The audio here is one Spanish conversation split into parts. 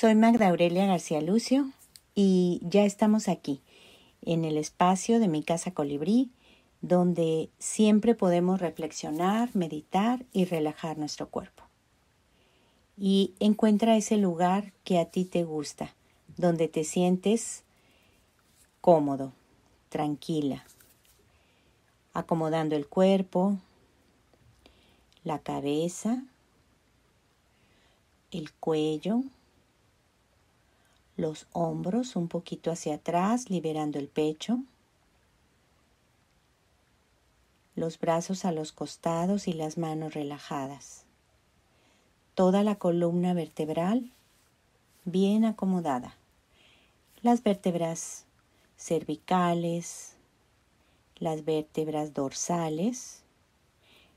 Soy Magda Aurelia García Lucio y ya estamos aquí, en el espacio de mi casa colibrí, donde siempre podemos reflexionar, meditar y relajar nuestro cuerpo. Y encuentra ese lugar que a ti te gusta, donde te sientes cómodo, tranquila, acomodando el cuerpo, la cabeza, el cuello, los hombros un poquito hacia atrás, liberando el pecho, los brazos a los costados y las manos relajadas, toda la columna vertebral bien acomodada, las vértebras cervicales, las vértebras dorsales,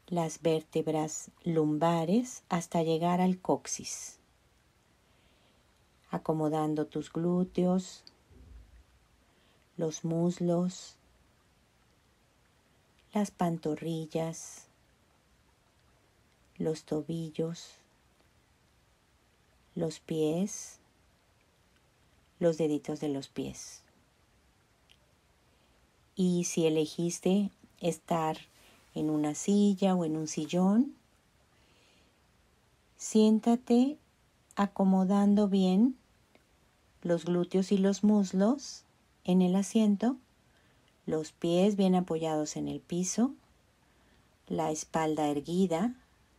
las vértebras lumbares hasta llegar al coxis, acomodando tus glúteos, los muslos, las pantorrillas, los tobillos, los pies, los deditos de los pies. Y si elegiste estar en una silla o en un sillón. Siéntate acomodando bien los glúteos y los muslos en el asiento, los pies bien apoyados en el piso, la espalda erguida,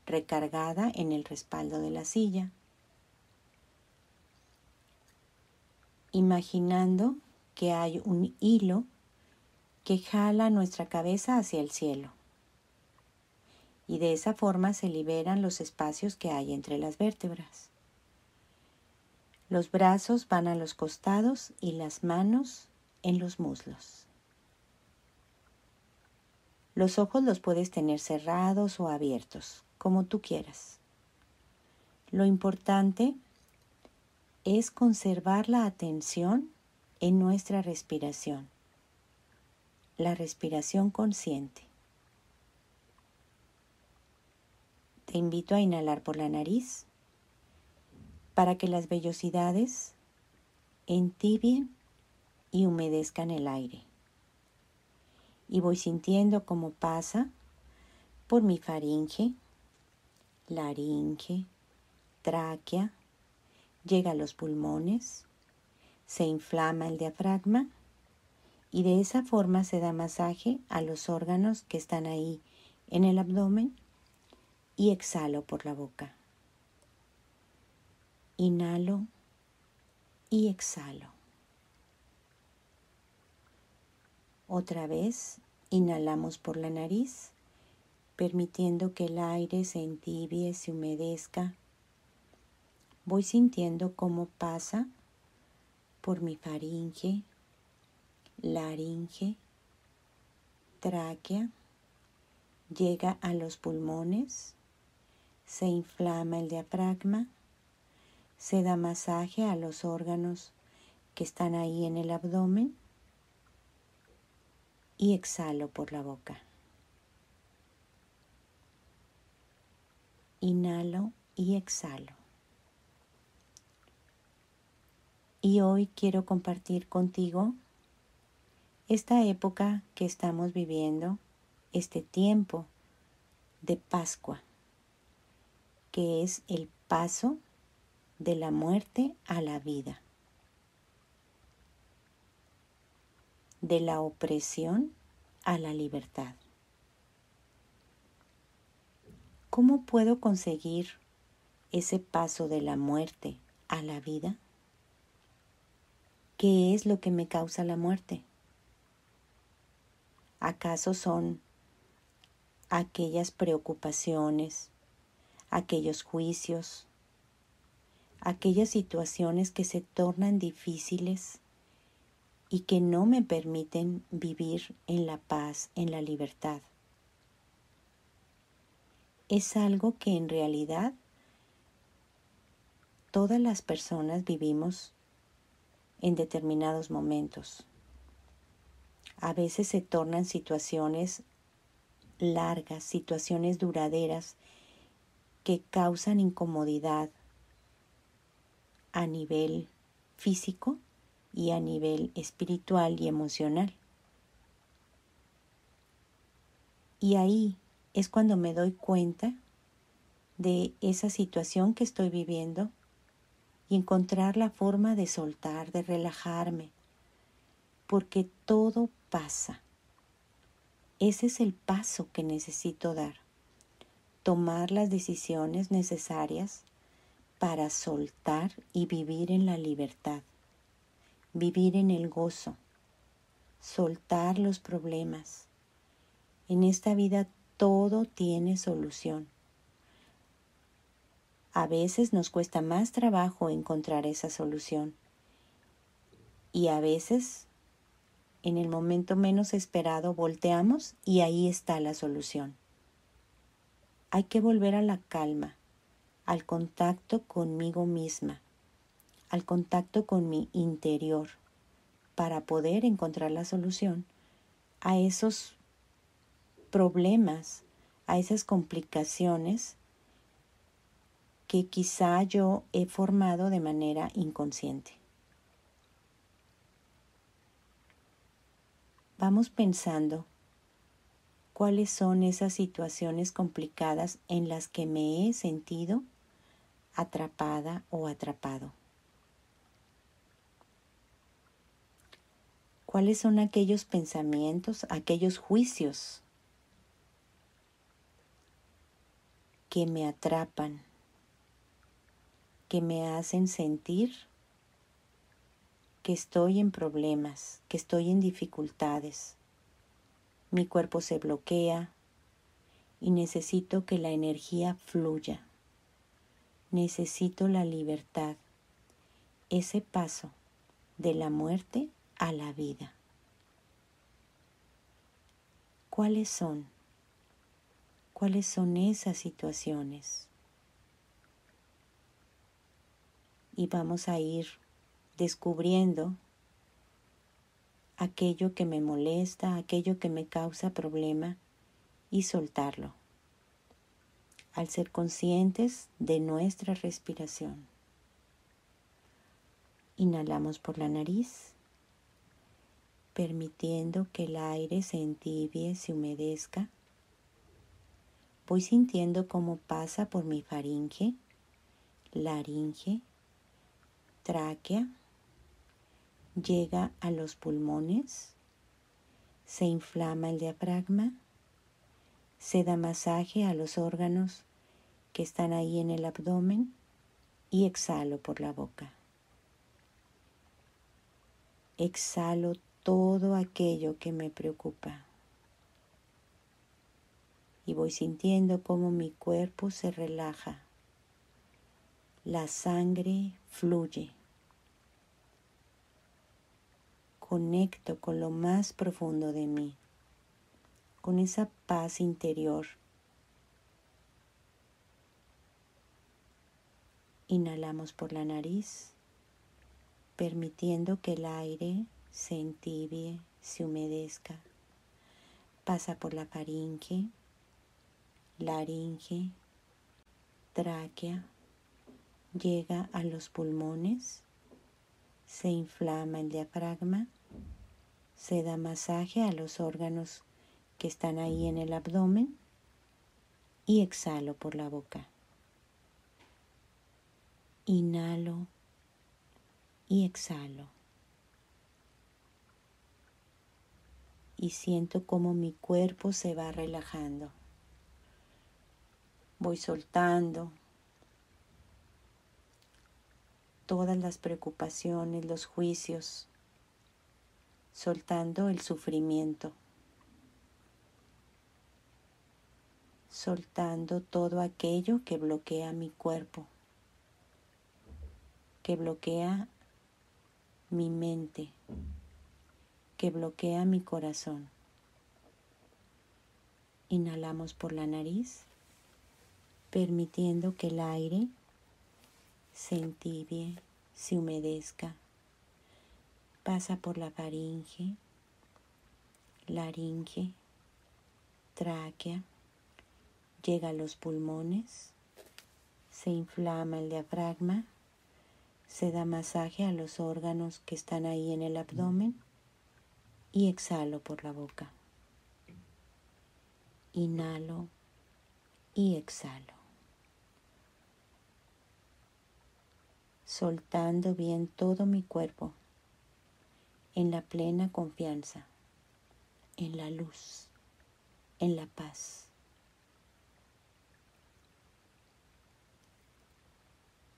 recargada en el respaldo de la silla. Imaginando que hay un hilo que jala nuestra cabeza hacia el cielo y de esa forma se liberan los espacios que hay entre las vértebras. Los brazos van a los costados y las manos en los muslos. Los ojos los puedes tener cerrados o abiertos, como tú quieras. Lo importante es conservar la atención en nuestra respiración, la respiración consciente. Te invito a inhalar por la nariz para que las vellosidades entibien y humedezcan el aire. Y voy sintiendo cómo pasa por mi faringe, laringe, tráquea, llega a los pulmones, se inflama el diafragma y de esa forma se da masaje a los órganos que están ahí en el abdomen y exhalo por la boca. Inhalo y exhalo. Otra vez inhalamos por la nariz, permitiendo que el aire se entibie, se humedezca. Voy sintiendo cómo pasa por mi faringe, laringe, tráquea, llega a los pulmones se inflama el diafragma, se da masaje a los órganos que están ahí en el abdomen y exhalo por la boca. Inhalo y exhalo. Y hoy quiero compartir contigo esta época que estamos viviendo, este tiempo de Pascua que es el paso de la muerte a la vida, de la opresión a la libertad. ¿Cómo puedo conseguir ese paso de la muerte a la vida? ¿Qué es lo que me causa la muerte? ¿Acaso son aquellas preocupaciones, aquellos juicios, aquellas situaciones que se tornan difíciles y que no me permiten vivir en la paz, en la libertad. Es algo que en realidad todas las personas vivimos en determinados momentos. A veces se tornan situaciones largas, situaciones duraderas que causan incomodidad, a nivel físico y a nivel espiritual y emocional. Y ahí es cuando me doy cuenta de esa situación que estoy viviendo y encontrar la forma de soltar, de relajarme, porque todo pasa. Ese es el paso que necesito dar, tomar las decisiones necesarias para soltar y vivir en la libertad, vivir en el gozo, soltar los problemas. En esta vida todo tiene solución. A veces nos cuesta más trabajo encontrar esa solución y a veces en el momento menos esperado volteamos y ahí está la solución. Hay que volver a la calma, al contacto conmigo misma, al contacto con mi interior, para poder encontrar la solución a esos problemas, a esas complicaciones que quizá yo he formado de manera inconsciente. Vamos pensando cuáles son esas situaciones complicadas en las que me he sentido atrapada o atrapado. ¿Cuáles son aquellos pensamientos, aquellos juicios que me atrapan que me hacen sentir que estoy en problemas, que estoy en dificultades. Mi cuerpo se bloquea y necesito que la energía fluya. Necesito la libertad, ese paso de la muerte a la vida. ¿Cuáles son? ¿Cuáles son esas situaciones? y vamos a ir descubriendo aquello que me molesta, aquello que me causa problema y soltarlo al ser conscientes de nuestra respiración. Inhalamos por la nariz, permitiendo que el aire se entibie, se humedezca. Voy sintiendo cómo pasa por mi faringe, laringe tráquea, llega a los pulmones, se inflama el diafragma, se da masaje a los órganos que están ahí en el abdomen y exhalo por la boca. Exhalo todo aquello que me preocupa y voy sintiendo cómo mi cuerpo se relaja la sangre fluye. Conecto con lo más profundo de mí, con esa paz interior. Inhalamos por la nariz, permitiendo que el aire se entibie, se humedezca. Pasa por la faringe, laringe, tráquea, llega a los pulmones, se inflama el diafragma, se da masaje a los órganos que están ahí en el abdomen y exhalo por la boca. Inhalo y exhalo. Y siento como mi cuerpo se va relajando. Voy soltando todas las preocupaciones, los juicios, soltando el sufrimiento, soltando todo aquello que bloquea mi cuerpo, que bloquea mi mente, que bloquea mi corazón. Inhalamos por la nariz, permitiendo que el aire se entibie, se humedezca, pasa por la faringe, laringe, tráquea, llega a los pulmones, se inflama el diafragma, Se da masaje a los órganos que están ahí en el abdomen y exhalo por la boca. Inhalo y exhalo. Soltando bien todo mi cuerpo en la plena confianza, en la luz, en la paz.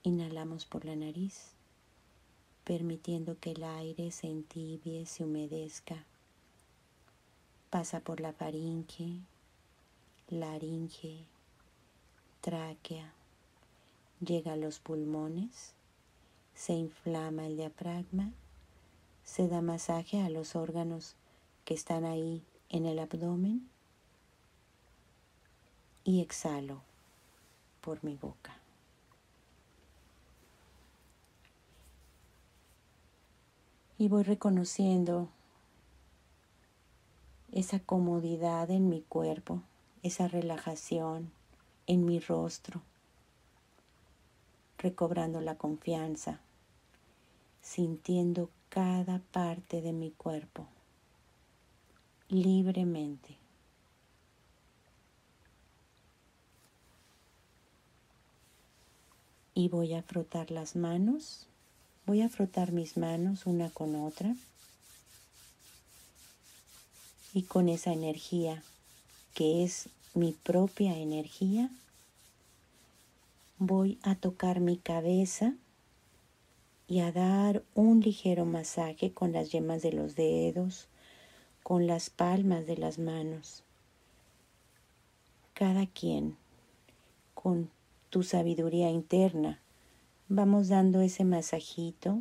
Inhalamos por la nariz, permitiendo que el aire se entibie, se humedezca. Pasa por la faringe, laringe, tráquea, llega a los pulmones, se inflama el diafragma, se da masaje a los órganos que están ahí en el abdomen y exhalo por mi boca. Y voy reconociendo esa comodidad en mi cuerpo, esa relajación en mi rostro, recobrando la confianza, sintiendo cada parte de mi cuerpo libremente. Y voy a frotar las manos Voy a frotar mis manos una con otra y con esa energía que es mi propia energía, voy a tocar mi cabeza y a dar un ligero masaje con las yemas de los dedos, con las palmas de las manos. Cada quien, con tu sabiduría interna, Vamos dando ese masajito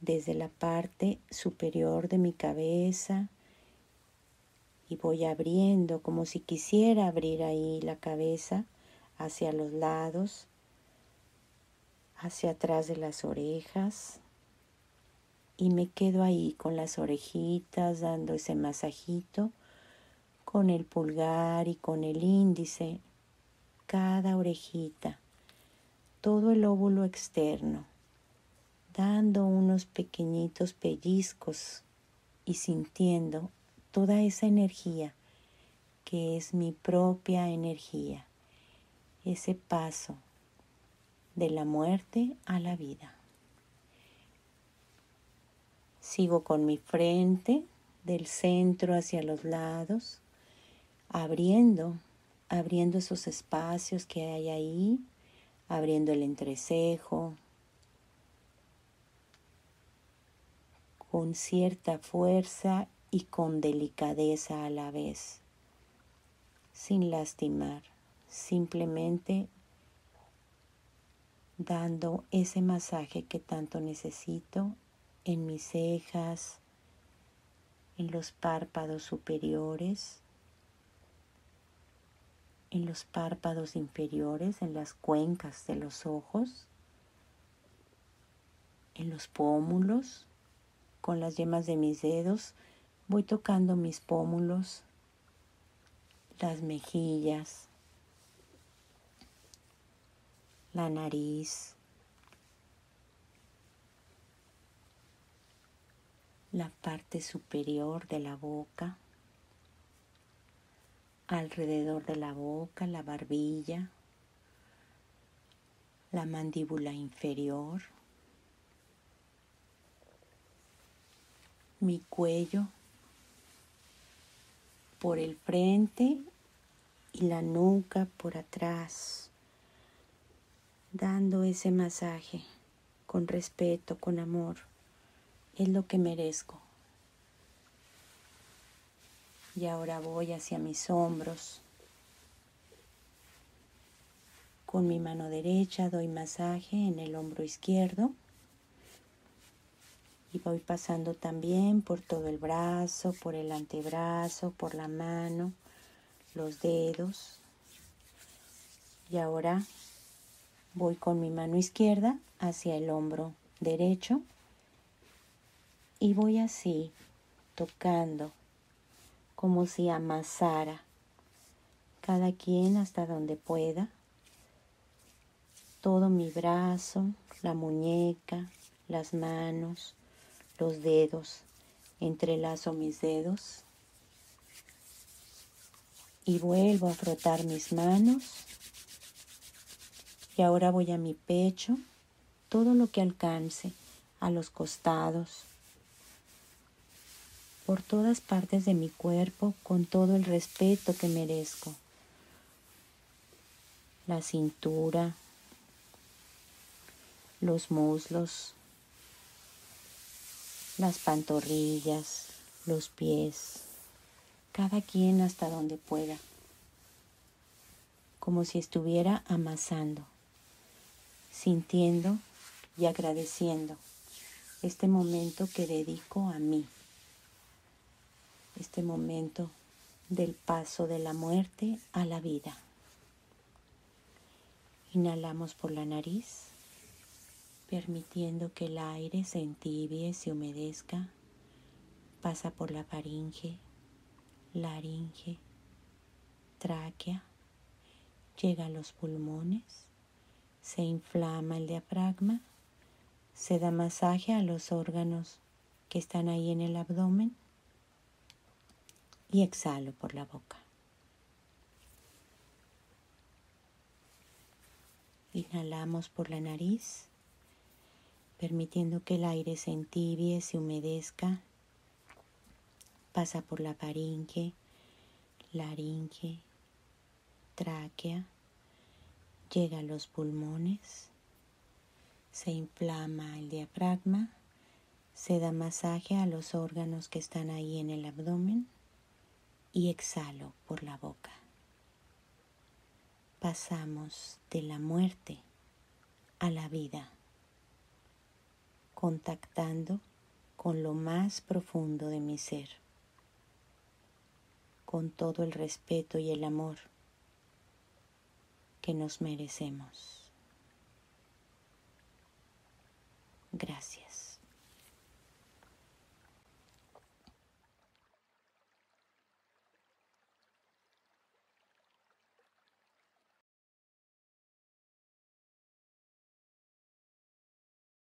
desde la parte superior de mi cabeza y voy abriendo como si quisiera abrir ahí la cabeza hacia los lados, hacia atrás de las orejas y me quedo ahí con las orejitas dando ese masajito con el pulgar y con el índice, cada orejita todo el óvulo externo, dando unos pequeñitos pellizcos y sintiendo toda esa energía que es mi propia energía, ese paso de la muerte a la vida. Sigo con mi frente del centro hacia los lados, abriendo, abriendo esos espacios que hay ahí abriendo el entrecejo, con cierta fuerza y con delicadeza a la vez, sin lastimar, simplemente dando ese masaje que tanto necesito en mis cejas, en los párpados superiores, en los párpados inferiores, en las cuencas de los ojos, en los pómulos, con las yemas de mis dedos, voy tocando mis pómulos, las mejillas, la nariz, la parte superior de la boca alrededor de la boca, la barbilla, la mandíbula inferior, mi cuello, por el frente y la nuca por atrás, dando ese masaje con respeto, con amor. Es lo que merezco. Y ahora voy hacia mis hombros. Con mi mano derecha doy masaje en el hombro izquierdo. Y voy pasando también por todo el brazo, por el antebrazo, por la mano, los dedos. Y ahora voy con mi mano izquierda hacia el hombro derecho y voy así tocando como si amasara, cada quien hasta donde pueda, todo mi brazo, la muñeca, las manos, los dedos. Entrelazo mis dedos y vuelvo a frotar mis manos. Y ahora voy a mi pecho, todo lo que alcance, a los costados, por todas partes de mi cuerpo con todo el respeto que merezco. La cintura, los muslos, las pantorrillas, los pies, cada quien hasta donde pueda, como si estuviera amasando, sintiendo y agradeciendo este momento que dedico a mí, este momento del paso de la muerte a la vida. Inhalamos por la nariz, permitiendo que el aire se entibie, se humedezca, pasa por la faringe, laringe, tráquea, llega a los pulmones, se inflama el diafragma, se da masaje a los órganos que están ahí en el abdomen y exhalo por la boca. Inhalamos por la nariz, permitiendo que el aire se entibie, se humedezca pasa por la faringe, laringe, tráquea, llega a los pulmones, se inflama el diafragma, se da masaje a los órganos que están ahí en el abdomen y exhalo por la boca. Pasamos de la muerte a la vida, contactando con lo más profundo de mi ser con todo el respeto y el amor que nos merecemos. Gracias.